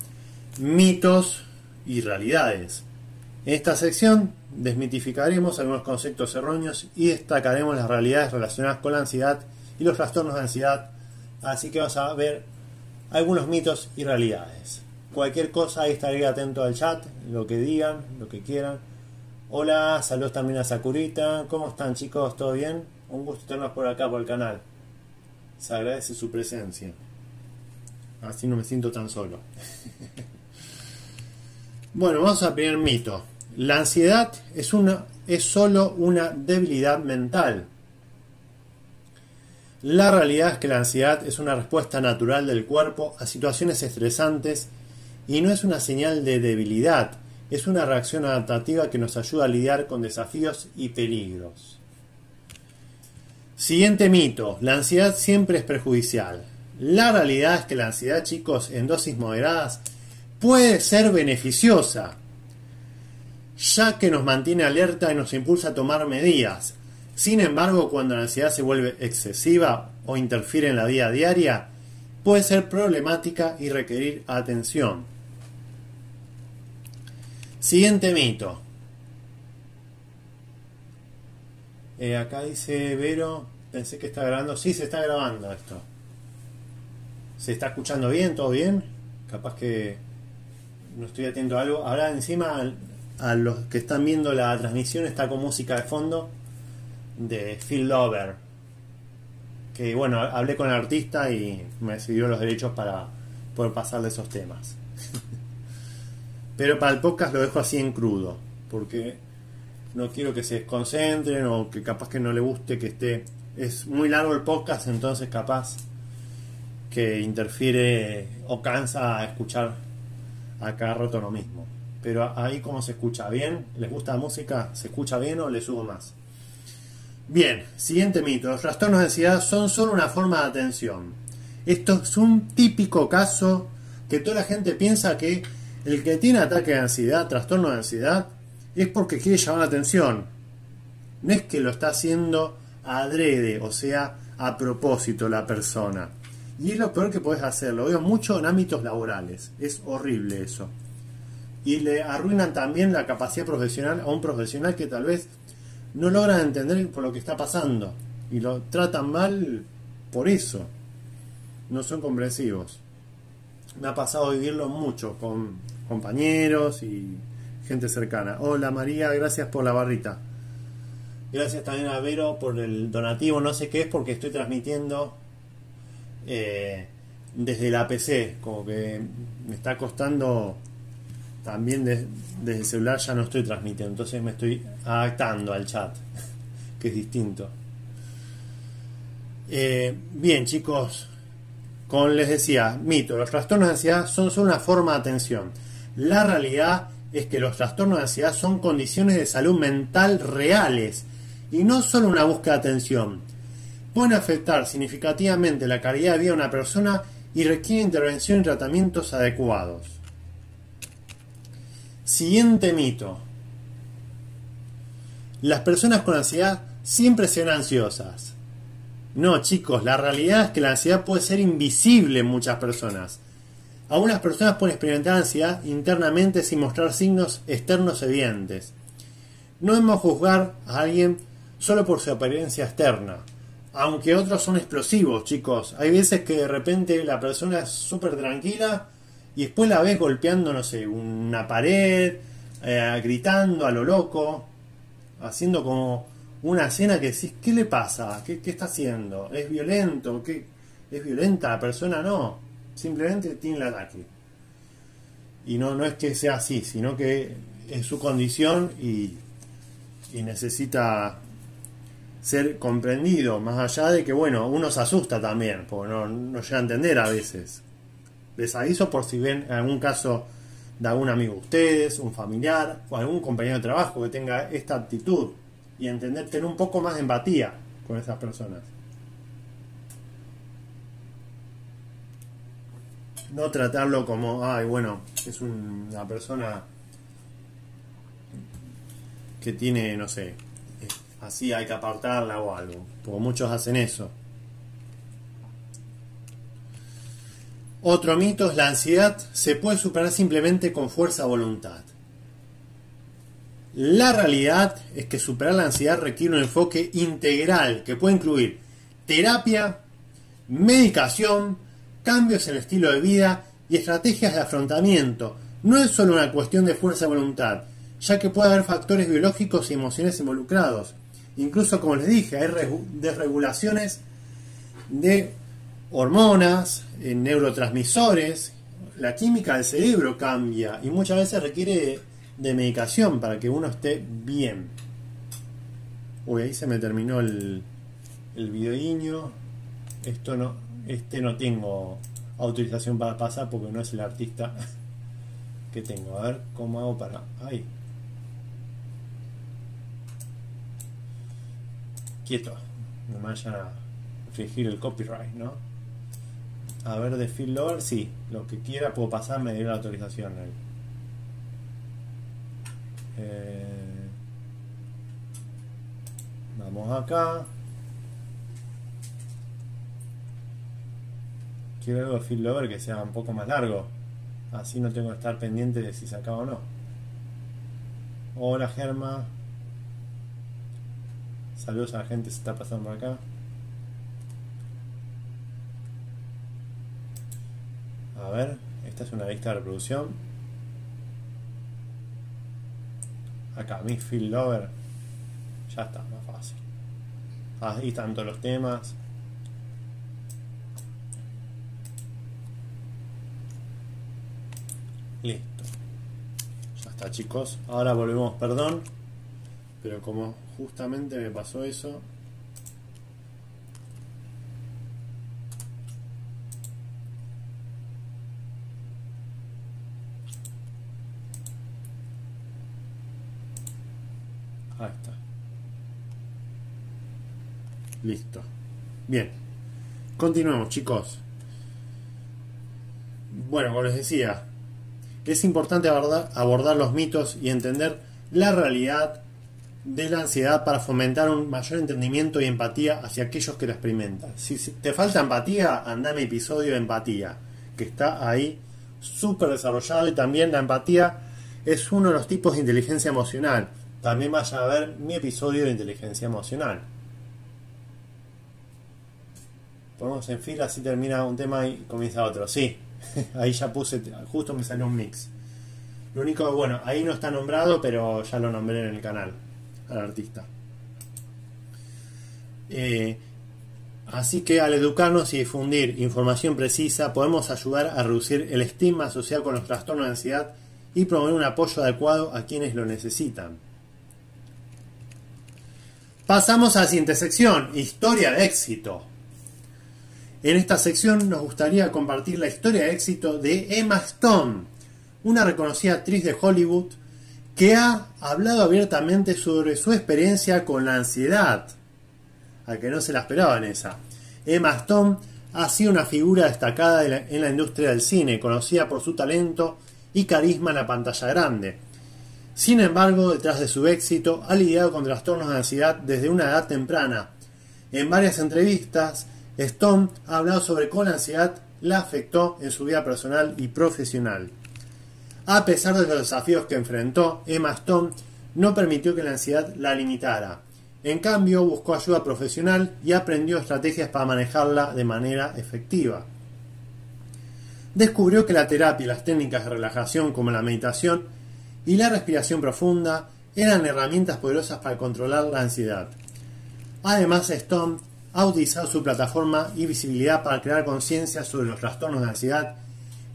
Mitos y realidades. En esta sección desmitificaremos algunos conceptos erróneos y destacaremos las realidades relacionadas con la ansiedad y los trastornos de ansiedad. Así que vamos a ver algunos mitos y realidades. Cualquier cosa, ahí estaré atento al chat, lo que digan, lo que quieran. Hola, saludos también a Sakurita. ¿Cómo están chicos? ¿Todo bien? Un gusto tenerlos por acá, por el canal. Se agradece su presencia. Así no me siento tan solo. <laughs> bueno, vamos al primer mito. La ansiedad es, una, es solo una debilidad mental. La realidad es que la ansiedad es una respuesta natural del cuerpo a situaciones estresantes y no es una señal de debilidad, es una reacción adaptativa que nos ayuda a lidiar con desafíos y peligros. Siguiente mito, la ansiedad siempre es perjudicial. La realidad es que la ansiedad, chicos, en dosis moderadas puede ser beneficiosa, ya que nos mantiene alerta y nos impulsa a tomar medidas. Sin embargo, cuando la ansiedad se vuelve excesiva o interfiere en la vida diaria, puede ser problemática y requerir atención. Siguiente mito. Eh, acá dice Vero, pensé que está grabando. Sí, se está grabando esto. ¿Se está escuchando bien? ¿Todo bien? Capaz que no estoy atento a algo. Ahora encima a los que están viendo la transmisión está con música de fondo de Phil Lover. Que bueno, hablé con el artista y me cedió los derechos para poder pasarle esos temas. <laughs> Pero para el podcast lo dejo así en crudo, porque no quiero que se desconcentren o que capaz que no le guste que esté. Es muy largo el podcast, entonces capaz que interfiere o cansa a escuchar a cada rato lo mismo. Pero ahí como se escucha bien, ¿les gusta la música? ¿Se escucha bien o le subo más? Bien, siguiente mito. Los trastornos de ansiedad son solo una forma de atención. Esto es un típico caso que toda la gente piensa que el que tiene ataque de ansiedad, trastorno de ansiedad, es porque quiere llamar la atención. No es que lo está haciendo adrede, o sea, a propósito la persona. Y es lo peor que puedes hacer. Lo veo mucho en ámbitos laborales. Es horrible eso. Y le arruinan también la capacidad profesional a un profesional que tal vez no logra entender por lo que está pasando. Y lo tratan mal por eso. No son comprensivos me ha pasado vivirlo mucho con compañeros y gente cercana. Hola María, gracias por la barrita. Gracias también a Vero por el donativo, no sé qué es porque estoy transmitiendo eh, desde la PC, como que me está costando también desde el celular ya no estoy transmitiendo, entonces me estoy adaptando al chat, <laughs> que es distinto. Eh, bien chicos, como les decía, mito, los trastornos de ansiedad son solo una forma de atención. La realidad es que los trastornos de ansiedad son condiciones de salud mental reales y no solo una búsqueda de atención. Pueden afectar significativamente la calidad de vida de una persona y requieren intervención y tratamientos adecuados. Siguiente mito. Las personas con ansiedad siempre serán ansiosas. No, chicos, la realidad es que la ansiedad puede ser invisible en muchas personas. Algunas personas pueden experimentar ansiedad internamente sin mostrar signos externos evidentes. No debemos juzgar a alguien solo por su apariencia externa. Aunque otros son explosivos, chicos. Hay veces que de repente la persona es súper tranquila y después la ves golpeando, no sé, una pared, eh, gritando a lo loco, haciendo como una escena que decís, ¿qué le pasa? ¿Qué, está haciendo? ¿Es violento? ¿Qué? ¿Es violenta la persona? No, simplemente tiene el ataque. Y no, no es que sea así, sino que es su condición y, y necesita ser comprendido, más allá de que, bueno, uno se asusta también, porque no, no llega a entender a veces. Les aviso por si ven en algún caso de algún amigo de ustedes, un familiar o algún compañero de trabajo que tenga esta actitud y entender, tener un poco más de empatía con esas personas. No tratarlo como, ay, bueno, es una persona que tiene, no sé, así hay que apartarla o algo, porque muchos hacen eso. Otro mito es la ansiedad se puede superar simplemente con fuerza voluntad. La realidad es que superar la ansiedad requiere un enfoque integral que puede incluir terapia, medicación, cambios en el estilo de vida y estrategias de afrontamiento. No es solo una cuestión de fuerza de voluntad, ya que puede haber factores biológicos y emociones involucrados. Incluso, como les dije, hay desregulaciones de hormonas, neurotransmisores, la química del cerebro cambia y muchas veces requiere de medicación para que uno esté bien. Uy, ahí se me terminó el, el videíño. Esto no, este no tengo autorización para pasar porque no es el artista <laughs> que tengo. A ver cómo hago para. Ahí. Quieto. No me vayan a fingir el copyright, ¿no? A ver, de Phil Lover, sí. Lo que quiera puedo pasar, me dio la autorización. Eh, vamos acá. Quiero algo de Lover que sea un poco más largo. Así no tengo que estar pendiente de si se acaba o no. Hola Germa. Saludos a la gente que se está pasando por acá. A ver, esta es una lista de reproducción. Acá, mi Feel Lover. Ya está, más fácil. Ahí están todos los temas. Listo. Ya está, chicos. Ahora volvemos, perdón. Pero como justamente me pasó eso, Ahí está. Listo. Bien. Continuamos, chicos. Bueno, como les decía, es importante abordar, los mitos y entender la realidad de la ansiedad para fomentar un mayor entendimiento y empatía hacia aquellos que la experimentan. Si te falta empatía, anda mi episodio de empatía, que está ahí súper desarrollado y también la empatía es uno de los tipos de inteligencia emocional también vaya a ver mi episodio de inteligencia emocional. Ponemos en fila, así termina un tema y comienza otro. Sí, <laughs> ahí ya puse, justo me salió un mix. Lo único, bueno, ahí no está nombrado, pero ya lo nombré en el canal, al artista. Eh, así que al educarnos y difundir información precisa, podemos ayudar a reducir el estigma asociado con los trastornos de ansiedad y promover un apoyo adecuado a quienes lo necesitan. Pasamos a la siguiente sección, historia de éxito. En esta sección nos gustaría compartir la historia de éxito de Emma Stone, una reconocida actriz de Hollywood que ha hablado abiertamente sobre su experiencia con la ansiedad. A que no se la esperaba en esa. Emma Stone ha sido una figura destacada en la industria del cine, conocida por su talento y carisma en la pantalla grande sin embargo, detrás de su éxito, ha lidiado con trastornos de ansiedad desde una edad temprana. En varias entrevistas, Stone ha hablado sobre cómo la ansiedad la afectó en su vida personal y profesional. A pesar de los desafíos que enfrentó, Emma Stone no permitió que la ansiedad la limitara. En cambio, buscó ayuda profesional y aprendió estrategias para manejarla de manera efectiva. Descubrió que la terapia y las técnicas de relajación como la meditación y la respiración profunda eran herramientas poderosas para controlar la ansiedad. Además, Stone ha utilizado su plataforma y visibilidad para crear conciencia sobre los trastornos de ansiedad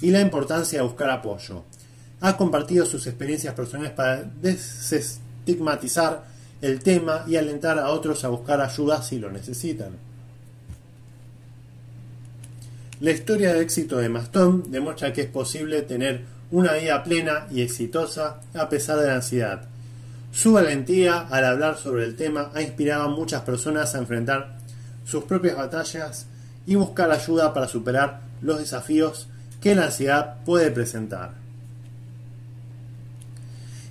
y la importancia de buscar apoyo. Ha compartido sus experiencias personales para desestigmatizar el tema y alentar a otros a buscar ayuda si lo necesitan. La historia de éxito de Maston demuestra que es posible tener una vida plena y exitosa a pesar de la ansiedad. Su valentía al hablar sobre el tema ha inspirado a muchas personas a enfrentar sus propias batallas y buscar ayuda para superar los desafíos que la ansiedad puede presentar.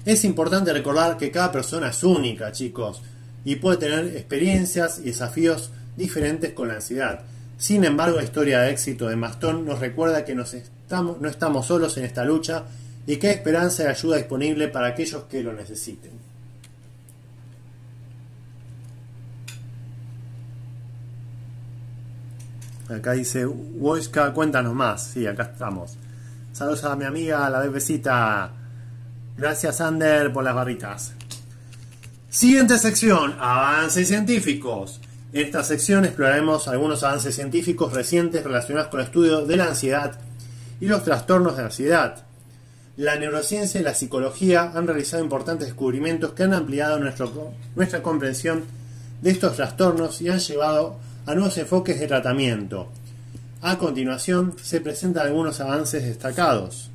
Es importante recordar que cada persona es única, chicos, y puede tener experiencias y desafíos diferentes con la ansiedad. Sin embargo, la historia de éxito de Mastón nos recuerda que nos estamos, no estamos solos en esta lucha y que hay esperanza y ayuda disponible para aquellos que lo necesiten. Acá dice, Wojska, cuéntanos más. Sí, acá estamos. Saludos a mi amiga, la bebecita. Gracias, Ander, por las barritas. Siguiente sección, avances científicos. En esta sección exploraremos algunos avances científicos recientes relacionados con el estudio de la ansiedad y los trastornos de ansiedad. La neurociencia y la psicología han realizado importantes descubrimientos que han ampliado nuestra comprensión de estos trastornos y han llevado a nuevos enfoques de tratamiento. A continuación se presentan algunos avances destacados.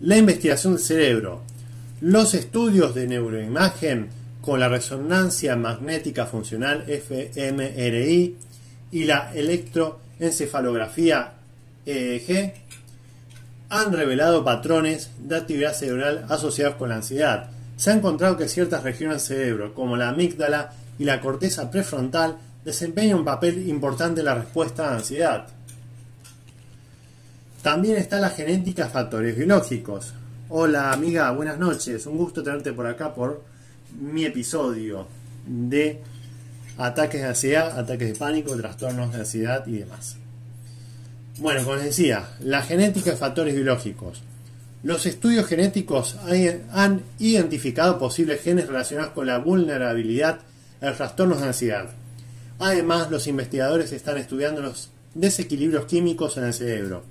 La investigación del cerebro. Los estudios de neuroimagen con la resonancia magnética funcional fMRI y la electroencefalografía EEG han revelado patrones de actividad cerebral asociados con la ansiedad. Se ha encontrado que ciertas regiones del cerebro, como la amígdala y la corteza prefrontal desempeña un papel importante en la respuesta a la ansiedad. También está la genética factores biológicos. Hola amiga, buenas noches. Un gusto tenerte por acá por mi episodio de ataques de ansiedad, ataques de pánico, trastornos de ansiedad y demás. Bueno, como les decía, la genética de factores biológicos. Los estudios genéticos han identificado posibles genes relacionados con la vulnerabilidad el trastornos de ansiedad. Además, los investigadores están estudiando los desequilibrios químicos en el cerebro,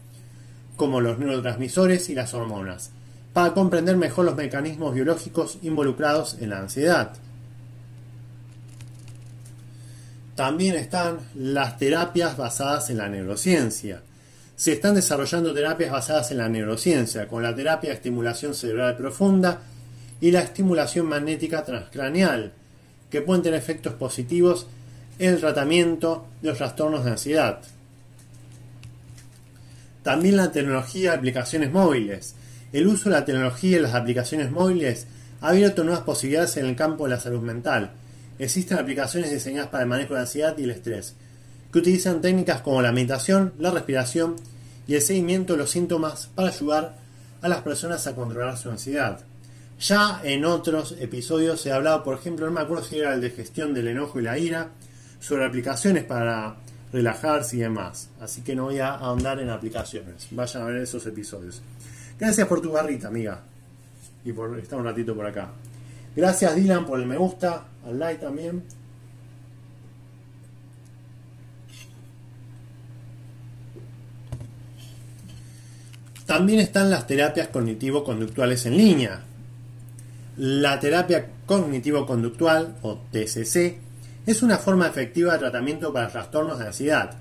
como los neurotransmisores y las hormonas, para comprender mejor los mecanismos biológicos involucrados en la ansiedad. También están las terapias basadas en la neurociencia. Se están desarrollando terapias basadas en la neurociencia, con la terapia de estimulación cerebral profunda y la estimulación magnética transcraneal, que pueden tener efectos positivos en el tratamiento de los trastornos de ansiedad. También la tecnología de aplicaciones móviles. El uso de la tecnología y las aplicaciones móviles ha abierto nuevas posibilidades en el campo de la salud mental. Existen aplicaciones diseñadas para el manejo de la ansiedad y el estrés, que utilizan técnicas como la meditación, la respiración y el seguimiento de los síntomas para ayudar a las personas a controlar su ansiedad. Ya en otros episodios se ha hablado, por ejemplo, no me acuerdo si era el de gestión del enojo y la ira, sobre aplicaciones para relajarse y demás. Así que no voy a ahondar en aplicaciones. Vayan a ver esos episodios. Gracias por tu barrita, amiga. Y por estar un ratito por acá. Gracias, Dylan, por el me gusta, al like también. También están las terapias cognitivo-conductuales en línea, la terapia cognitivo-conductual, o TCC, es una forma efectiva de tratamiento para trastornos de ansiedad.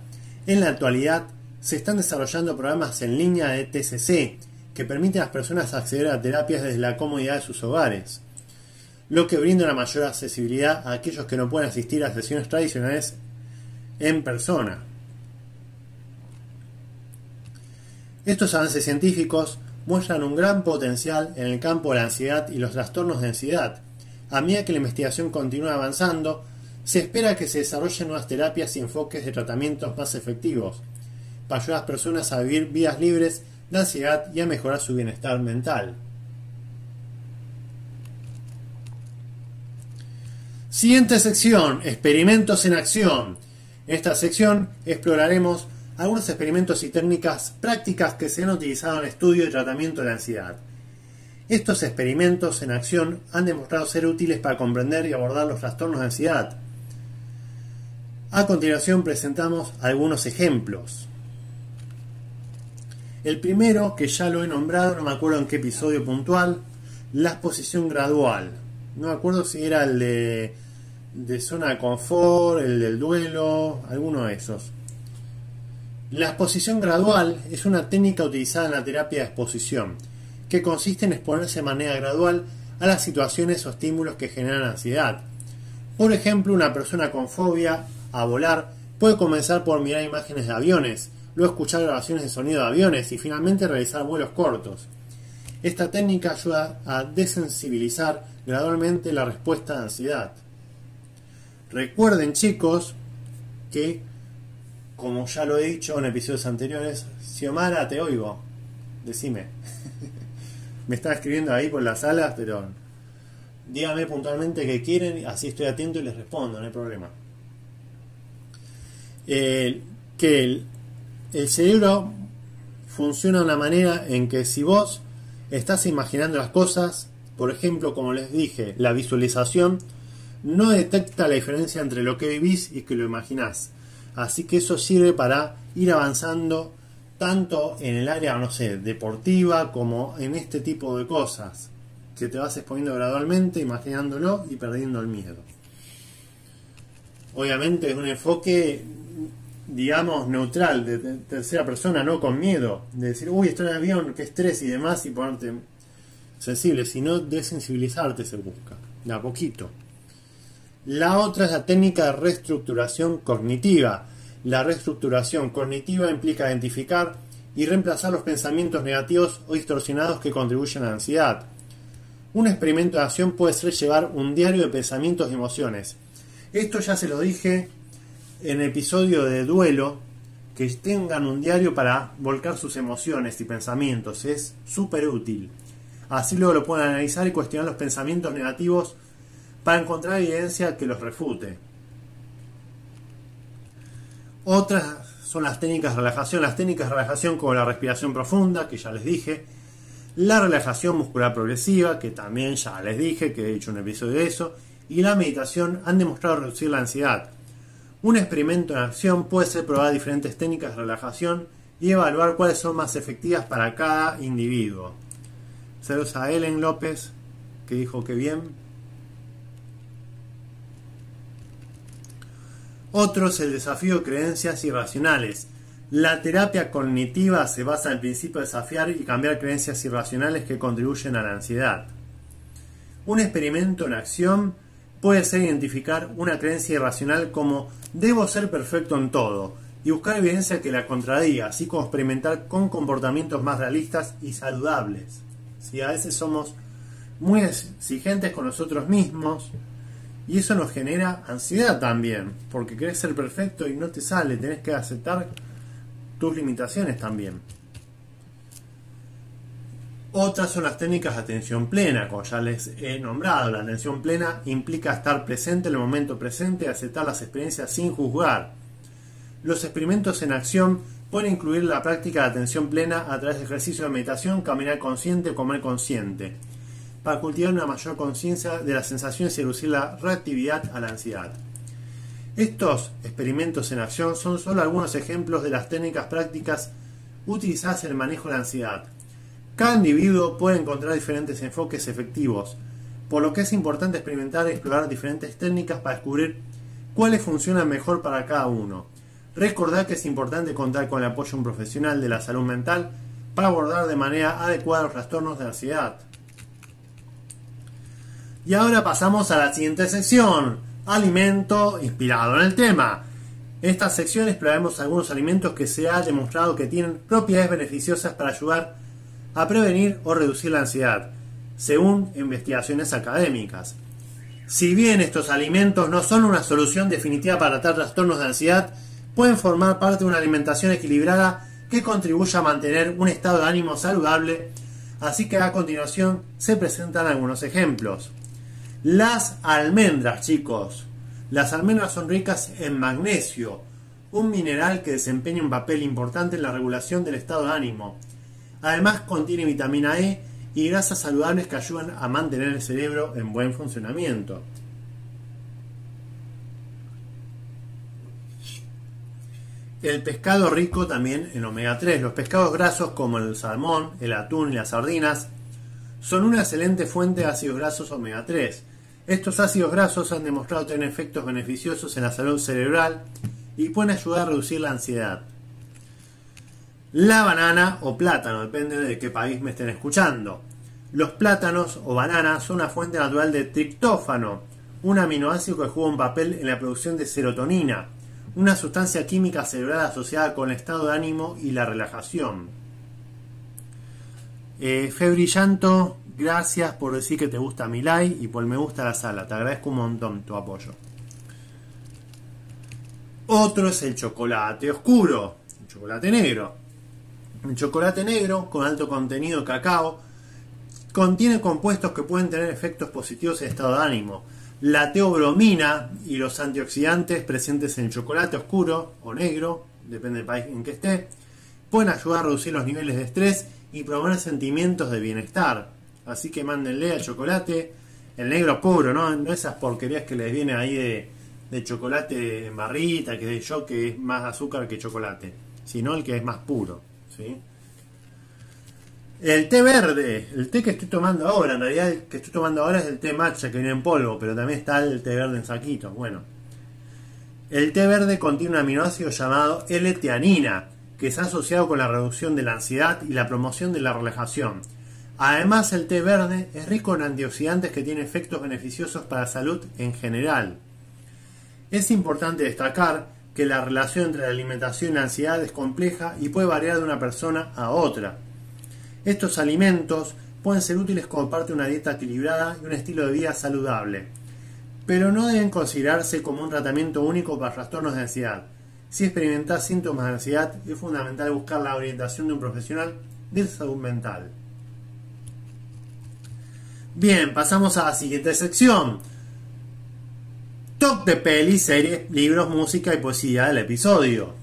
En la actualidad, se están desarrollando programas en línea de TCC que permiten a las personas acceder a terapias desde la comodidad de sus hogares, lo que brinda una mayor accesibilidad a aquellos que no pueden asistir a sesiones tradicionales en persona. Estos avances científicos muestran un gran potencial en el campo de la ansiedad y los trastornos de ansiedad. A medida que la investigación continúa avanzando, se espera que se desarrollen nuevas terapias y enfoques de tratamientos más efectivos, para ayudar a las personas a vivir vidas libres de ansiedad y a mejorar su bienestar mental. Siguiente sección, experimentos en acción. En esta sección exploraremos algunos experimentos y técnicas prácticas que se han utilizado en estudio y tratamiento de la ansiedad. Estos experimentos en acción han demostrado ser útiles para comprender y abordar los trastornos de ansiedad. A continuación presentamos algunos ejemplos. El primero, que ya lo he nombrado, no me acuerdo en qué episodio puntual, la exposición gradual. No me acuerdo si era el de zona de confort, el del duelo, alguno de esos. La exposición gradual es una técnica utilizada en la terapia de exposición, que consiste en exponerse de manera gradual a las situaciones o estímulos que generan ansiedad. Por ejemplo, una persona con fobia a volar puede comenzar por mirar imágenes de aviones, luego escuchar grabaciones de sonido de aviones y finalmente realizar vuelos cortos. Esta técnica ayuda a desensibilizar gradualmente la respuesta de ansiedad. Recuerden chicos que, como ya lo he dicho en episodios anteriores, Xiomara, te oigo. Decime. <laughs> Me está escribiendo ahí por las salas, pero díganme puntualmente qué quieren, así estoy atento y les respondo, no hay problema. que el, el cerebro funciona de una manera en que si vos estás imaginando las cosas, por ejemplo, como les dije, la visualización no detecta la diferencia entre lo que vivís y que lo imaginás. Así que eso sirve para ir avanzando tanto en el área, no sé, deportiva como en este tipo de cosas, que te vas exponiendo gradualmente, imaginándolo y perdiendo el miedo. Obviamente es un enfoque, digamos, neutral, de, tercera persona, no con miedo, de decir, uy, estoy en avión, qué estrés y demás, y ponerte sensible, sino desensibilizarte se busca, de a poquito. La otra es la técnica de reestructuración cognitiva, la reestructuración cognitiva implica identificar y reemplazar los pensamientos negativos o distorsionados que contribuyen a la ansiedad. Un experimento de acción puede ser llevar un diario de pensamientos y emociones. Esto ya se lo dije en el episodio de duelo, que tengan un diario para volcar sus emociones y pensamientos. Es súper útil. Así luego lo pueden analizar y cuestionar los pensamientos negativos para encontrar evidencia que los refute. Otras son las técnicas de relajación, las técnicas de relajación como la respiración profunda, que ya les dije, la relajación muscular progresiva, que también ya les dije, que he hecho un episodio de eso, y la meditación han demostrado reducir la ansiedad. Un experimento en acción puede ser probar diferentes técnicas de relajación y evaluar cuáles son más efectivas para cada individuo. Saludos a Ellen López, que dijo que bien. Otro es el desafío de creencias irracionales. La terapia cognitiva se basa en el principio de desafiar y cambiar creencias irracionales que contribuyen a la ansiedad. Un experimento en acción puede ser identificar una creencia irracional como debo ser perfecto en todo y buscar evidencia que la contradiga, así como experimentar con comportamientos más realistas y saludables. Si a veces somos muy exigentes con nosotros mismos, y eso nos genera ansiedad también, porque querés ser perfecto y no te sale, tenés que aceptar tus limitaciones también. Otras son las técnicas de atención plena, como ya les he nombrado. La atención plena implica estar presente en el momento presente aceptar las experiencias sin juzgar. Los experimentos en acción pueden incluir la práctica de atención plena a través de ejercicios de meditación, caminar consciente o comer consciente para cultivar una mayor conciencia de las sensaciones y reducir la reactividad a la ansiedad. Estos experimentos en acción son solo algunos ejemplos de las técnicas prácticas utilizadas en el manejo de la ansiedad. Cada individuo puede encontrar diferentes enfoques efectivos, por lo que es importante experimentar y explorar diferentes técnicas para descubrir cuáles funcionan mejor para cada uno. Recordad que es importante contar con el apoyo de un profesional de la salud mental para abordar de manera adecuada los trastornos de ansiedad. Y ahora pasamos a la siguiente sección, alimento inspirado en el tema. En esta sección exploraremos algunos alimentos que se ha demostrado que tienen propiedades beneficiosas para ayudar a prevenir o reducir la ansiedad, según investigaciones académicas. Si bien estos alimentos no son una solución definitiva para tratar trastornos de ansiedad, pueden formar parte de una alimentación equilibrada que contribuya a mantener un estado de ánimo saludable, así que a continuación se presentan algunos ejemplos. Las almendras, chicos. Las almendras son ricas en magnesio, un mineral que desempeña un papel importante en la regulación del estado de ánimo. Además contiene vitamina E y grasas saludables que ayudan a mantener el cerebro en buen funcionamiento. El pescado rico también en omega 3. Los pescados grasos como el salmón, el atún y las sardinas son una excelente fuente de ácidos grasos omega 3. Estos ácidos grasos han demostrado tener efectos beneficiosos en la salud cerebral y pueden ayudar a reducir la ansiedad. La banana o plátano, depende de qué país me estén escuchando. Los plátanos o bananas son una fuente natural de triptófano, un aminoácido que juega un papel en la producción de serotonina, una sustancia química cerebral asociada con el estado de ánimo y la relajación. Eh, gracias por decir que te gusta mi like y por me gusta la sala. Te agradezco un montón tu apoyo. Otro es el chocolate oscuro, el chocolate negro. El chocolate negro, con alto contenido de cacao, contiene compuestos que pueden tener efectos positivos en el estado de ánimo. La teobromina y los antioxidantes presentes en el chocolate oscuro o negro, depende del país en que esté, pueden ayudar a reducir los niveles de estrés y promover sentimientos de bienestar. Así que mándenle al chocolate, el negro puro, ¿no? Esas porquerías que les viene ahí de, chocolate en barrita, que de yo que es más azúcar que chocolate, sino el que es más puro, ¿sí? El té verde, el té que estoy tomando ahora, en realidad el que estoy tomando ahora es el té matcha que viene en polvo, pero también está el té verde en saquito. Bueno, el té verde contiene un aminoácido llamado L-teanina, que está asociado con la reducción de la ansiedad y la promoción de la relajación. Además, el té verde es rico en antioxidantes que tienen efectos beneficiosos para la salud en general. Es importante destacar que la relación entre la alimentación y la ansiedad es compleja y puede variar de una persona a otra. Estos alimentos pueden ser útiles como parte de una dieta equilibrada y un estilo de vida saludable, pero no deben considerarse como un tratamiento único para trastornos de ansiedad. Si experimentas síntomas de ansiedad, es fundamental buscar la orientación de un profesional de salud mental. Bien, pasamos a la siguiente sección. Top de pelis, series, libros, música y poesía del episodio.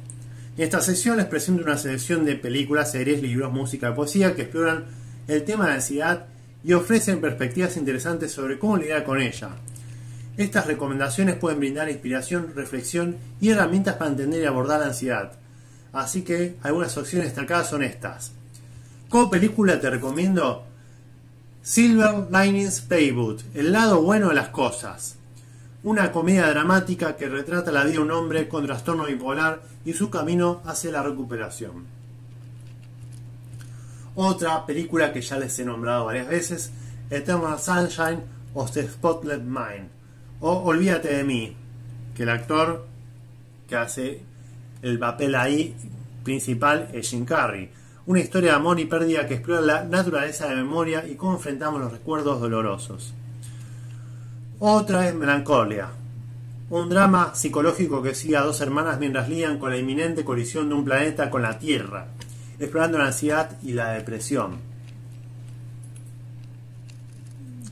En esta sesión les presento una selección de películas, series, libros, música y poesía que exploran el tema de la ansiedad y ofrecen perspectivas interesantes sobre cómo lidiar con ella. Estas recomendaciones pueden brindar inspiración, reflexión y herramientas para entender y abordar la ansiedad. Así que algunas opciones destacadas son estas. Como película te recomiendo Silver Linings Playbook, el lado bueno de las cosas una comedia dramática que retrata la vida de un hombre con trastorno bipolar y su camino hacia la recuperación. Otra película que ya les he nombrado varias veces, Eternal Sunshine of the Spotless Mind, o Olvídate de mí, que el actor que hace el papel ahí principal es Jim Carrey. Una historia de amor y pérdida que explora la naturaleza de memoria y cómo enfrentamos los recuerdos dolorosos. Otra es Melancolia, un drama psicológico que sigue a dos hermanas mientras lían con la inminente colisión de un planeta con la Tierra, explorando la ansiedad y la depresión.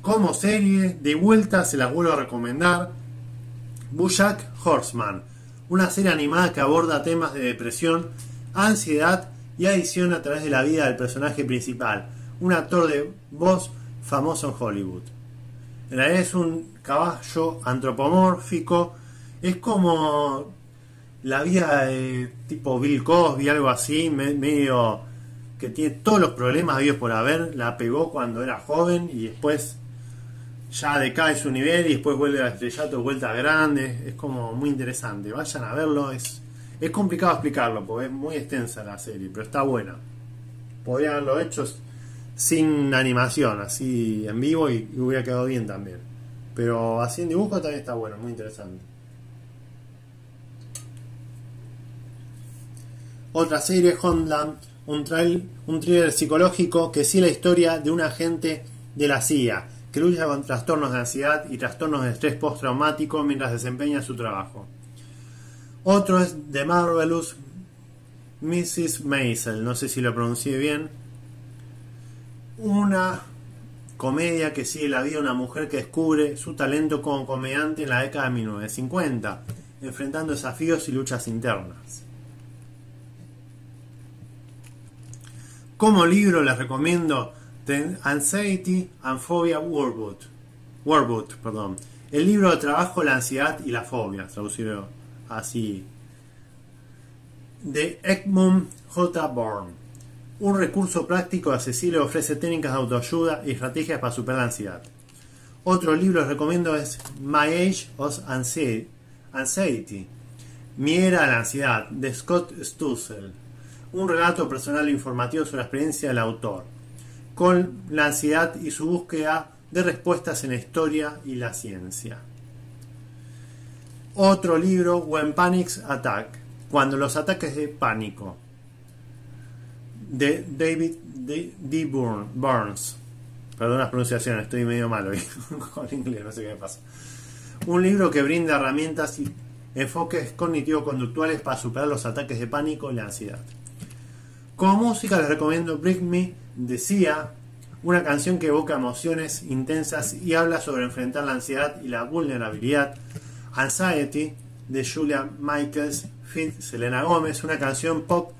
Como serie, de vuelta se las vuelvo a recomendar, Bushak Horseman, una serie animada que aborda temas de depresión, ansiedad y adicción a través de la vida del personaje principal, un actor de voz famoso en Hollywood. En realidad es un caballo antropomórfico. Es como la vida de tipo Bill Cosby, algo así, medio que tiene todos los problemas habidos por haber. La pegó cuando era joven y después ya decae su nivel y después vuelve a estrellato vuelta grande. Es como muy interesante. Vayan a verlo. Es, es complicado explicarlo porque es muy extensa la serie, pero está buena. Podría haberlo hecho sin animación, así en vivo y, hubiera quedado bien también. Pero así en dibujo también está bueno, muy interesante. Otra serie, Homeland, un, trail, un thriller psicológico que sigue la historia de un agente de la CIA que lucha con trastornos de ansiedad y trastornos de estrés postraumático mientras desempeña su trabajo. Otro es The Marvelous Mrs. Maisel, no sé si lo pronuncié bien, una comedia que sigue la vida de una mujer que descubre su talento como comediante en la década de 1950, enfrentando desafíos y luchas internas. Como libro les recomiendo The Anxiety and Phobia Warboot, perdón, el libro de trabajo La ansiedad y la fobia, traducido así, de Egmont J. Bourne. Un recurso práctico accesible ofrece técnicas de autoayuda y estrategias para superar la ansiedad. Otro libro que recomiendo es My Age of Anxiety, Mi era de la ansiedad, de Scott Stussel. un relato personal e informativo sobre la experiencia del autor, con la ansiedad y su búsqueda de respuestas en la historia y la ciencia. Otro libro, When Panics Attack, cuando los ataques de pánico, de David D. Burns. Perdón las pronunciaciones, estoy medio malo <laughs> con inglés, no sé qué me pasa. Un libro que brinda herramientas y enfoques cognitivo-conductuales para superar los ataques de pánico y la ansiedad. Como música les recomiendo Bring Me Decía, una canción que evoca emociones intensas y habla sobre enfrentar la ansiedad y la vulnerabilidad. Anxiety de Julia Michaels, Fit Selena Gómez, una canción pop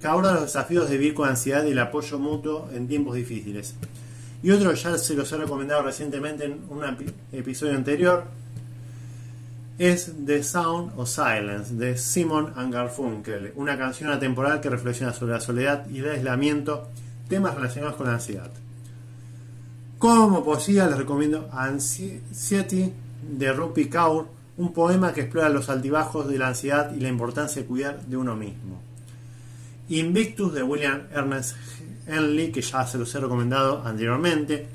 que aborda los desafíos de vivir con ansiedad y el apoyo mutuo en tiempos difíciles. Y otro ya se los he recomendado recientemente en un episodio anterior, es The Sound of Silence de Simon Garfunkel, una canción atemporal que reflexiona sobre la soledad y el aislamiento, temas relacionados con la ansiedad. Como poesía les recomiendo Anxiety de Rupi Kaur, un poema que explora los altibajos de la ansiedad y la importancia de cuidar de uno mismo. Invictus de William Ernest Henley, que ya se los he recomendado anteriormente,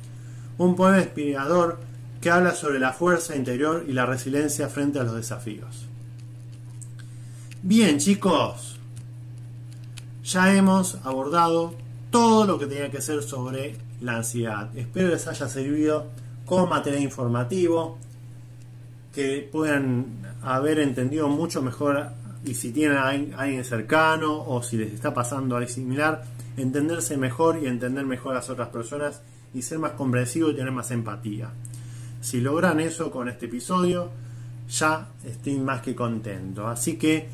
un poema inspirador que habla sobre la fuerza interior y la resiliencia frente a los desafíos. Bien chicos, ya hemos abordado todo lo que tenía que ser sobre la ansiedad. Espero les haya servido como material informativo, que puedan haber entendido mucho mejor y si tienen a alguien cercano o si les está pasando algo similar, entenderse mejor y entender mejor a las otras personas y ser más comprensivos y tener más empatía. Si logran eso con este episodio, ya estoy más que contento. Así que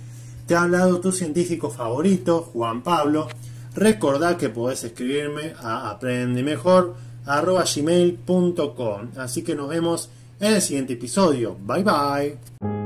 te ha hablado tu científico favorito, Juan Pablo. Recordá que podés escribirme a aprendemejor.gmail.com Así que nos vemos en el siguiente episodio. Bye bye.